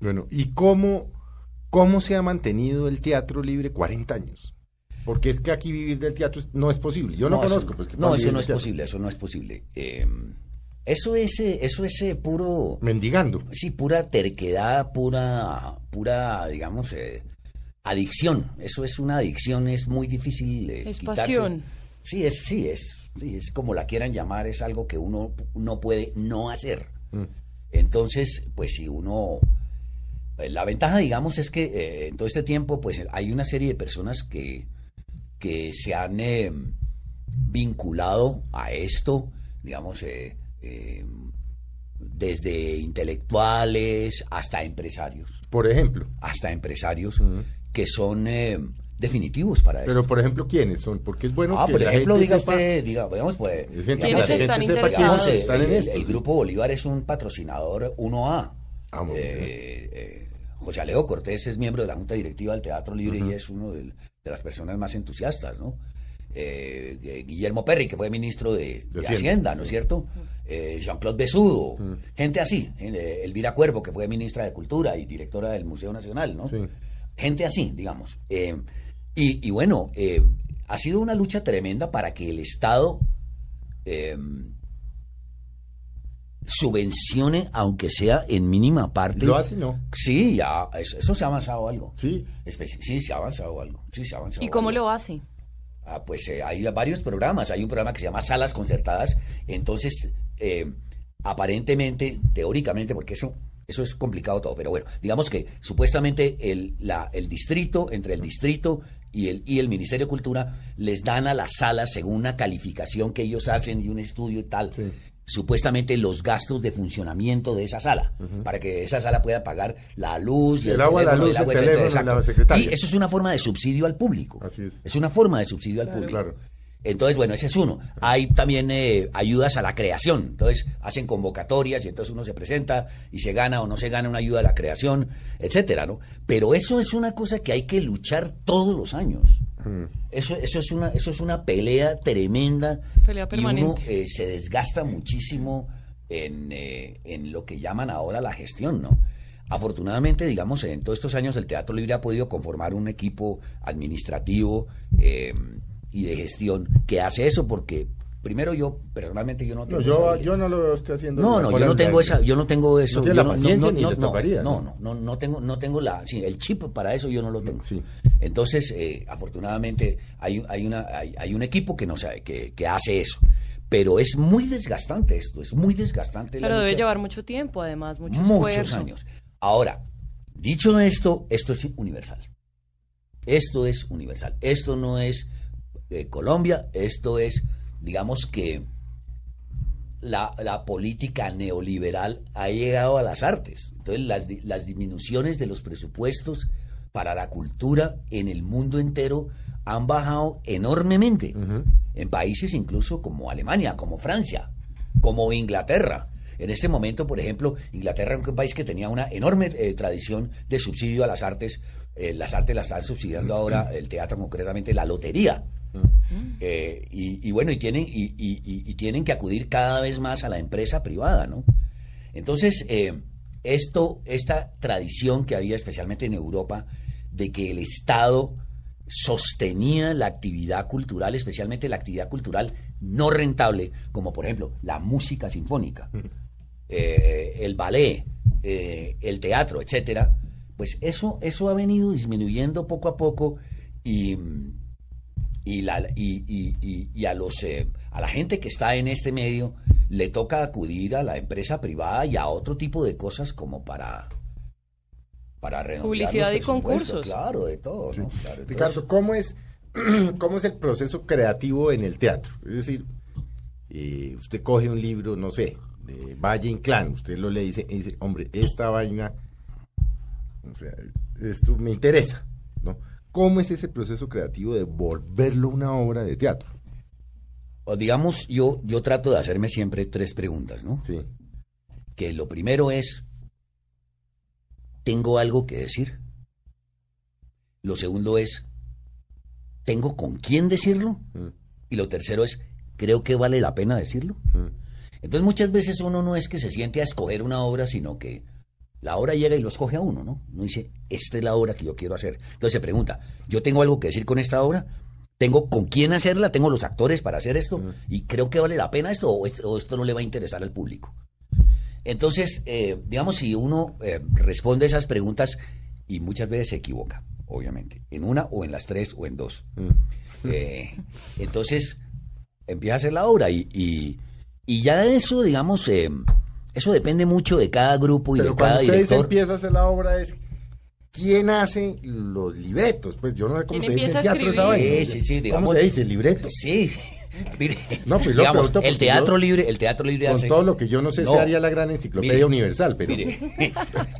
Bueno, ¿y cómo, cómo se ha mantenido el teatro libre 40 años? Porque es que aquí vivir del teatro no es posible. Yo no, eso- conozco. Pues, que no, eso no es teatro. posible, eso no es posible. Eh, eso es, eso es puro, Mendigando. sí, pura terquedad, pura, pura, digamos, eh, adicción. Eso es una adicción, es muy difícil eh, Es quitarse. pasión. Sí, es, sí, es, sí, es como la quieran llamar, es algo que uno no puede no hacer. Entonces, pues si uno... eh, La ventaja, digamos, es que eh, en todo este tiempo, pues hay una serie de personas que, que se han eh, vinculado a esto, digamos, eh, eh, desde intelectuales hasta empresarios, Por ejemplo. hasta empresarios que son eh, definitivos para eso. Pero, por ejemplo, ¿quiénes son? Porque es bueno ah, que por la ejemplo, gente diga sepa- usted, diga, digamos, pues, Es gente digamos, que la están gente sepa digamos, están el, en el- esto. el Grupo Bolívar es un patrocinador 1A. Ah. Eh, eh, José Alejo Cortés es miembro de la Junta Directiva del Teatro Libre y es uno del- de las personas más entusiastas, ¿no? Eh, eh, Guillermo Perry, que fue ministro de, de Hacienda. Hacienda, ¿no es cierto? Eh, Jean-Claude Besudo, gente así. eh, Elvira Cuervo, que fue ministra de Cultura y directora del Museo Nacional, ¿no? Sí. Gente así, digamos. Y, y bueno, ha sido una lucha tremenda para que el Estado subvencione, aunque sea en mínima parte. ¿Lo hace no? Sí, ya, eso, eso se ha avanzado algo. Sí. Especi- sí, se ha avanzado algo. Sí, se ha avanzado ¿Y cómo algo. lo hace? Ah, pues eh, hay varios programas. Hay un programa que se llama Salas Concertadas. Entonces, eh, aparentemente, teóricamente, porque eso, eso es complicado todo, pero bueno, digamos que supuestamente el, la- el distrito, entre el distrito y el, y el Ministerio de Cultura, les dan a las salas, según una calificación que ellos hacen y un estudio y tal, Sí. Supuestamente los gastos de funcionamiento de esa sala, para que esa sala pueda pagar la luz, y El agua, la luz, el teléfono exacto. la. Y eso es una forma de subsidio al público. Así es. Es una forma de subsidio al público. Claro. Entonces, bueno, ese es uno. Hay también eh, ayudas a la creación. Entonces, hacen convocatorias y entonces uno se presenta y se gana o no se gana una ayuda a la creación, etcétera, ¿no? Pero eso es una cosa que hay que luchar todos los años. Eso, eso, es una, eso es una pelea tremenda. Pelea Y uno eh, se desgasta muchísimo en, eh, en lo que llaman ahora la gestión, ¿no? Afortunadamente, digamos, en todos estos años el Teatro Libre ha podido conformar un equipo administrativo eh, y de gestión que hace eso porque primero yo personalmente yo no No, tengo yo, esa habilidad. yo no lo usted haciendo. No, no, yo no tengo esa, yo no tengo eso. No tiene yo la paciencia ni le no, tocaría, No, ¿no? no, no, no tengo, no tengo la, sí, el chip para eso yo no lo tengo. Sí. Entonces, eh, afortunadamente hay, hay una, hay, hay un equipo que no sabe, que, que hace eso. Pero es muy desgastante esto, es muy desgastante. la Pero debe lucha. llevar mucho tiempo, además, mucho muchos esfuerzo. años. Ahora, dicho esto, esto es universal. Esto es universal. Esto no es eh, Colombia, esto es, digamos que la, la política neoliberal ha llegado a las artes. Entonces, las, las disminuciones de los presupuestos para la cultura en el mundo entero han bajado enormemente. En países incluso como Alemania, como Francia, como Inglaterra. En este momento, por ejemplo, Inglaterra es un país que tenía una enorme eh, tradición de subsidio a las artes. Eh, las artes las están subsidiando ahora, el teatro concretamente, la lotería. Eh, y, y bueno, y tienen, y, y- y- y tienen que acudir cada vez más a la empresa privada, ¿no? Entonces, eh, esto, esta tradición que había especialmente en Europa, de que el Estado sostenía la actividad cultural, especialmente la actividad cultural no rentable, como por ejemplo la música sinfónica, eh, el ballet, el teatro, etcétera, pues eso, eso ha venido disminuyendo poco a poco y, y, la, y, y- y- y a, los, eh, a la gente que está en este medio le toca acudir a la empresa privada y a otro tipo de cosas como para para Publicidad y concursos. Claro, de todo, ¿no? Claro, de Ricardo, todo. ¿cómo es, ¿cómo es el proceso creativo en el teatro? Es decir, eh, usted coge un libro, no sé, de Valle Inclán, usted lo le dice y dice, hombre, esta vaina O sea, esto me interesa, ¿no? ¿Cómo es ese proceso creativo de volverlo una obra de teatro? O digamos, yo, yo trato de hacerme siempre tres preguntas, ¿no? Sí. Que lo primero es, ¿tengo algo que decir? Lo segundo es, ¿tengo con quién decirlo? Mm. Y lo tercero es, ¿creo que vale la pena decirlo? Mm. Entonces muchas veces uno no es que se siente a escoger una obra, sino que la obra llega y lo escoge a uno, ¿no? Uno dice, esta es la obra que yo quiero hacer. Entonces se pregunta, ¿yo tengo algo que decir con esta obra? ¿Tengo con quién hacerla? ¿Tengo los actores para hacer esto? ¿Y creo que vale la pena esto o, es- o esto no le va a interesar al público? Entonces, eh, digamos, si uno eh, responde esas preguntas y muchas veces se equivoca, obviamente, en una o en las tres o en dos. Eh, entonces, empieza a hacer la obra y, y, y ya eso, digamos, eh, eso depende mucho de cada grupo y Pero de cuando cada usted dice director. empieza a hacer la obra es quién hace los libretos. Pues yo no sé cómo ¿Quién se dice en empieza a teatro esa. Sí, sí, sí, digamos- ¿Cómo se dice? ¿Libreto? Sí. Mire, No, pues lo digamos, el teatro yo- libre, el teatro libre Con hace todo lo que yo no sé, No. se haría la gran enciclopedia Mire, universal, pero... Mire,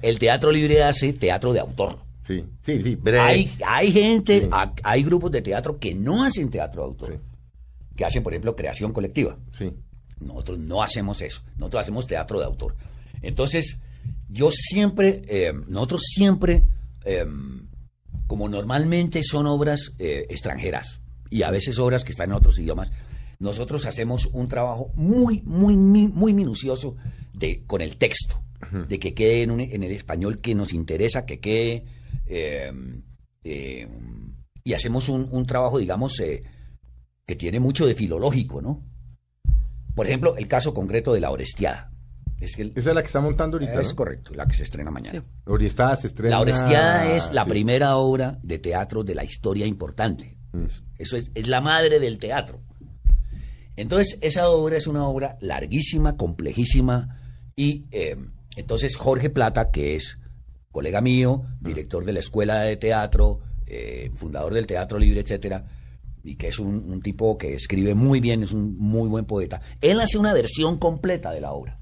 el teatro libre hace teatro de autor. Sí, sí, sí, breve. Hay, hay gente, Sí. hay grupos de teatro que no hacen teatro de autor, Sí. que hacen, por ejemplo, creación colectiva. Sí. Nosotros no hacemos eso, nosotros hacemos teatro de autor. Entonces, yo siempre, eh, nosotros siempre, eh, como normalmente son obras eh, extranjeras y a veces obras que están en otros idiomas, nosotros hacemos un trabajo muy, muy, muy minucioso de, con el texto, de que quede en, un- en el español que nos interesa, que quede, y hacemos un, un trabajo, digamos, que tiene mucho de filológico, ¿no? Por ejemplo, el caso concreto de la Orestiada. Es que el- Esa es la que está montando ahorita, es ¿no? correcto, la que se estrena mañana. Sí. Se estrena... La Orestiada es la sí. primera obra de teatro de la historia importante. Mm. Eso es, es la madre del teatro. Entonces, esa obra es una obra larguísima, complejísima, y eh, entonces Jorge Plata, que es colega mío, director de la Escuela de Teatro, eh, fundador del Teatro Libre, etcétera, y que es un, un tipo que escribe muy bien, es un muy buen poeta, él hace una versión completa de la obra.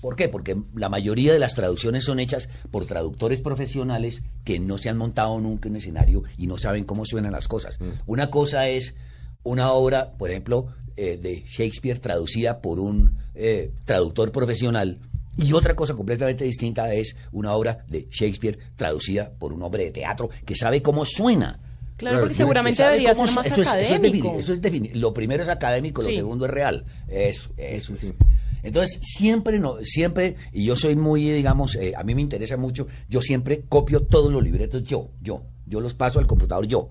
¿Por qué? Porque la mayoría de las traducciones son hechas por traductores profesionales que no se han montado nunca en escenario y no saben cómo suenan las cosas. Una cosa es una obra, por ejemplo, eh, de Shakespeare traducida por un eh, traductor profesional y otra cosa completamente distinta es una obra de Shakespeare traducida por un hombre de teatro que sabe cómo suena. Claro, porque seguramente debería ser más eso es- eso es académico. eso es defini- lo primero es académico, lo segundo es real. Eso, eso sí, es. sí. Entonces, siempre, no, siempre, y yo soy muy, digamos, eh, a mí me interesa mucho, yo siempre copio todos los libretos yo, yo, yo los paso al computador yo,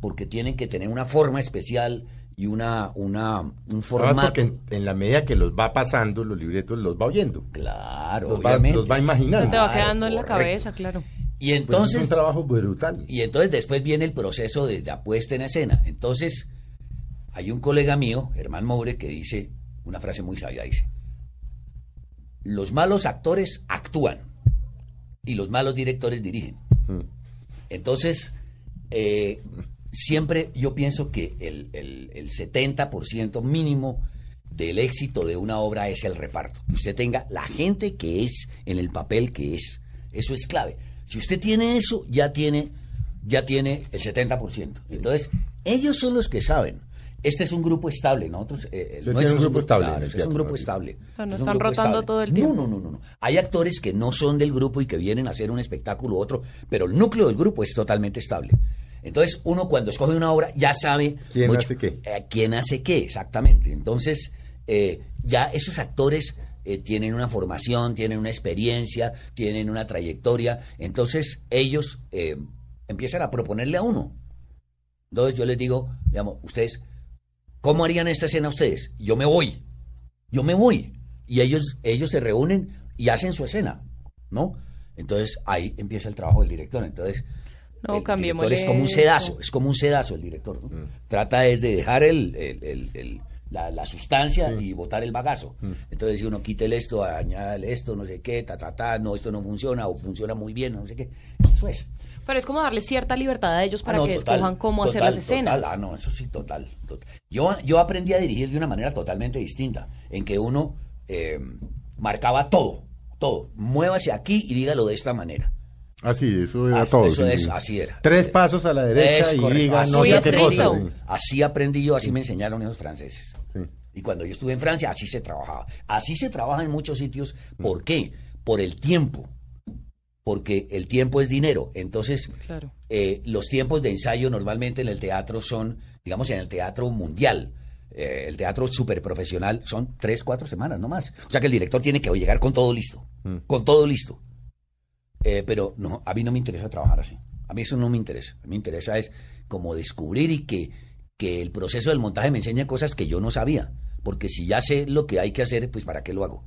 porque tienen que tener una forma especial y una, una, un Además, formato. porque en, en la medida que los va pasando, los libretos los va oyendo. Claro, Los va, obviamente. los va imaginando. Te va Claro, quedando en la correcto. cabeza, claro. Y Pues entonces, es un trabajo brutal. Y entonces después viene el proceso de la puesta en escena. Entonces, hay un colega mío, Germán Moure, que dice una frase muy sabia, dice, los malos actores actúan y los malos directores dirigen. Mm. Entonces, eh, siempre yo pienso que el, el, el 70% mínimo del éxito de una obra es el reparto. Que usted tenga la gente que es en el papel que es. Eso es clave. Si usted tiene eso, ya tiene, ya tiene el 70%. Entonces, ellos son los que saben. Este es un grupo estable, nosotros... eh, nuestro tienen un es grupo estable claro, este es un grupo ¿no? estable. O sea, no Es un están grupo rotando estable. todo el tiempo. No, no, no, no, no. Hay actores que no son del grupo y que vienen a hacer un espectáculo u otro, pero el núcleo del grupo es totalmente estable. Entonces, uno cuando escoge una obra ya sabe ¿Quién hace qué? eh, quién hace qué, exactamente. Entonces, eh, ya esos actores eh, tienen una formación, tienen una experiencia, tienen una trayectoria. Entonces, ellos eh, empiezan a proponerle a uno. Entonces, yo les digo, digamos, ustedes, ¿cómo harían esta escena ustedes? Yo me voy, yo me voy. Y ellos, ellos se reúnen y hacen su escena, ¿no? Entonces, ahí empieza el trabajo del director. Entonces, No, el director es como un sedazo, es como un sedazo el director. ¿no? Trata es de dejar el, el- el- el- la, la sustancia y botar el bagazo. Entonces, si uno quita el esto, añade esto, no sé qué, ta, ta, ta, no, esto no funciona o funciona muy bien, no sé qué. Eso es. Pero es como darle cierta libertad a ellos para Ah, no, que total, escojan cómo hacer las escenas. total. Ah, no, eso sí, total. total. Yo, yo aprendí a dirigir de una manera totalmente distinta, en que uno eh, marcaba todo, todo. Muévase aquí y dígalo de esta manera. Así, eso era Así- todo. eso sí, es, sí. así era. Tres pasos a la derecha Es y correcto, diga así no sé qué cosa. sí. Así aprendí yo, así me enseñaron esos franceses. Sí. Y cuando yo estuve en Francia, así se trabajaba. Así se trabaja en muchos sitios. ¿Por qué? Por el tiempo. Porque el tiempo es dinero. Entonces, Claro. eh, los tiempos de ensayo normalmente en el teatro son, digamos, en el teatro mundial. eh, el teatro súper profesional son tres, cuatro semanas, no más. O sea que el director tiene que llegar con todo listo. Con todo listo. Eh, pero no, a mí no me interesa trabajar así. A mí eso no me interesa. A mí me interesa es como descubrir y que, que el proceso del montaje me enseñe cosas que yo no sabía. Porque si ya sé lo que hay que hacer, pues ¿para qué lo hago?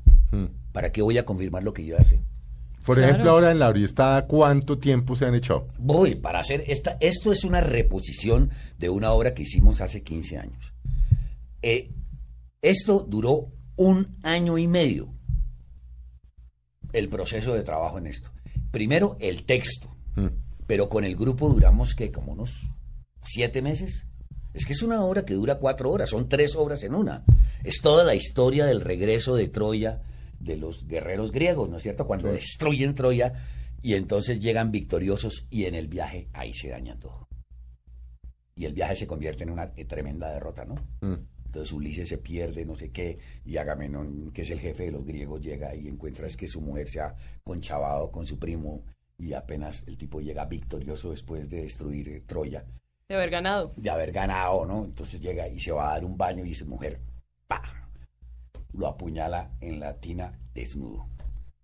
¿Para qué voy a confirmar lo que yo ya sé? Por Claro. ejemplo, ahora en la Oriestada, ¿cuánto tiempo se han echado? Voy para hacer esta. Esto es una reposición de una obra que hicimos hace 15 años. Eh, esto duró un año y medio. El proceso de trabajo en esto. Primero el texto, pero con el grupo duramos que como unos siete meses. Es que es una obra que dura cuatro horas, son tres obras en una. Es toda la historia del regreso de Troya de los guerreros griegos, ¿no es cierto? Cuando destruyen Troya y entonces llegan victoriosos y en el viaje ahí se daña todo. Y el viaje se convierte en una tremenda derrota, ¿no? Entonces Ulises se pierde, no sé qué, y Agamenón, que es el jefe de los griegos, llega y encuentra es que su mujer se ha conchavado con su primo y apenas el tipo llega victorioso después de destruir eh, Troya, De haber ganado. de haber ganado, ¿no? Entonces llega y se va a dar un baño y su mujer, ¡pa! Lo apuñala en la tina desnudo.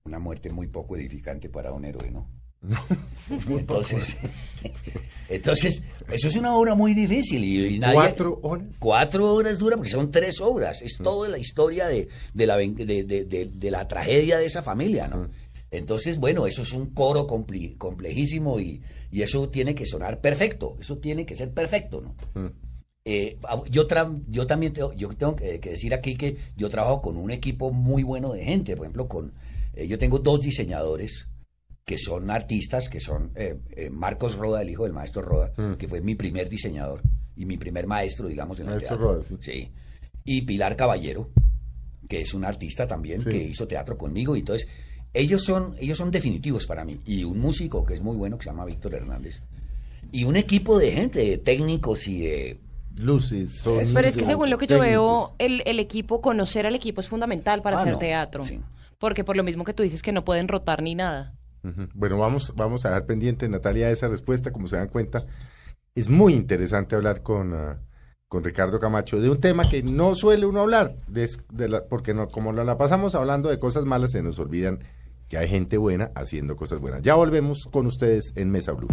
Una muerte muy poco edificante para un héroe, ¿no? Entonces, entonces, eso es una obra muy difícil y, y nadie... ¿Cuatro horas? Cuatro horas dura porque son tres obras. Es toda la historia de, de la, ven- de, de- de- de la tragedia de esa familia, ¿no? Entonces, bueno, eso es un coro complejísimo y, y eso tiene que sonar perfecto. Eso tiene que ser perfecto, ¿no? Eh, a- yo, yo también tengo, yo tengo que, que decir aquí que yo trabajo con un equipo muy bueno de gente. Por ejemplo, con eh, yo tengo dos diseñadores que son artistas, que son eh, eh, Marcos Roda, el hijo del maestro Roda, que fue mi primer diseñador y mi primer maestro, digamos, en el Maestro teatro. Roda, sí. Sí. Y Pilar Caballero, que es un artista también, Sí. que hizo teatro conmigo. Y entonces, ellos son, ellos son definitivos para mí. Y un músico que es muy bueno, que se llama Víctor Hernández. Y un equipo de gente, de técnicos y de... Luces, Pero es que según lo que yo veo, el, el equipo, conocer al equipo es fundamental para Ah, hacer no, teatro. sí. Porque por lo mismo que tú dices que no pueden rotar ni nada. Bueno, vamos, vamos a dejar pendiente, Natalia, esa respuesta. Como se dan cuenta, es muy interesante hablar con, ah, con Ricardo Camacho de un tema que no suele uno hablar, porque no, como la, la pasamos hablando de cosas malas, se nos olvidan que hay gente buena haciendo cosas buenas. Ya volvemos con ustedes en Mesa Blue.